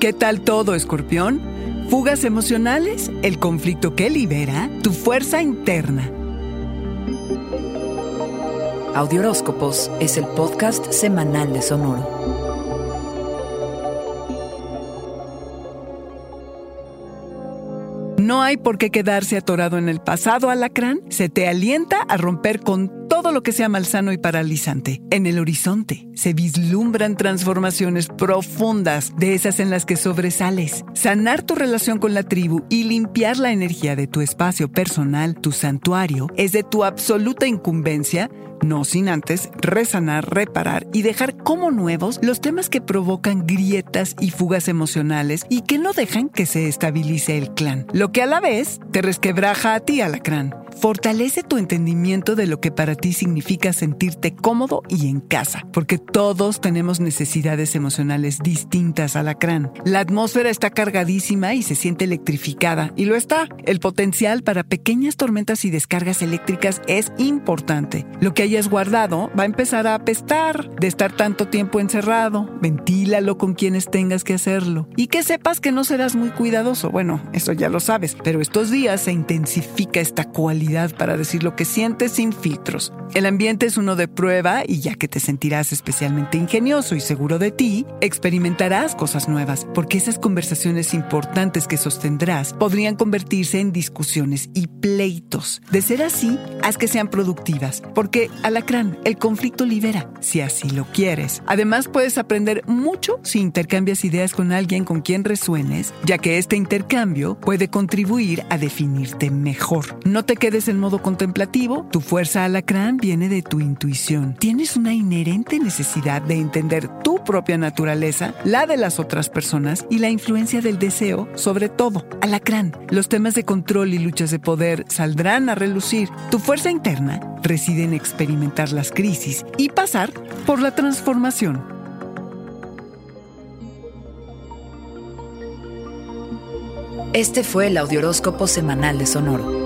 ¿Qué tal todo, escorpión? Fugas emocionales, el conflicto que libera, tu fuerza interna. Audioróscopos es el podcast semanal de Sonoro. No hay por qué quedarse atorado en el pasado, alacrán. Se te alienta a romper con todo lo que sea malsano y paralizante. En el horizonte se vislumbran transformaciones profundas, de esas en las que sobresales. Sanar tu relación con la tribu y limpiar la energía de tu espacio personal, tu santuario, es de tu absoluta incumbencia no sin antes resanar, reparar y dejar como nuevos los temas que provocan grietas y fugas emocionales y que no dejan que se estabilice el clan, lo que a la vez te resquebraja a ti, alacrán. Fortalece tu entendimiento de lo que para ti significa sentirte cómodo y en casa, porque todos tenemos necesidades emocionales distintas, alacrán. La atmósfera está cargadísima y se siente electrificada, y lo está. El potencial para pequeñas tormentas y descargas eléctricas es importante. Lo que hayas guardado va a empezar a apestar de estar tanto tiempo encerrado. Ventílalo con quienes tengas que hacerlo. Y que sepas que no serás muy cuidadoso. Bueno, eso ya lo sabes, pero estos días se intensifica esta cualidad para decir lo que sientes sin filtros. El ambiente es uno de prueba y ya que te sentirás especialmente ingenioso y seguro de ti, experimentarás cosas nuevas, porque esas conversaciones importantes que sostendrás podrían convertirse en discusiones y pleitos. De ser así, haz que sean productivas, porque alacrán, el conflicto libera, si así lo quieres. Además, puedes aprender mucho si intercambias ideas con alguien con quien resuenes, ya que este intercambio puede contribuir a definirte mejor. No te quedes en modo contemplativo, tu fuerza alacrán viene de tu intuición. Tienes una inherente necesidad de entender tu propia naturaleza, la de las otras personas y la influencia del deseo sobre todo. Alacrán, los temas de control y luchas de poder saldrán a relucir. Tu fuerza interna reside en experimentar las crisis y pasar por la transformación. Este fue el Audioróscopo Semanal de Sonoro.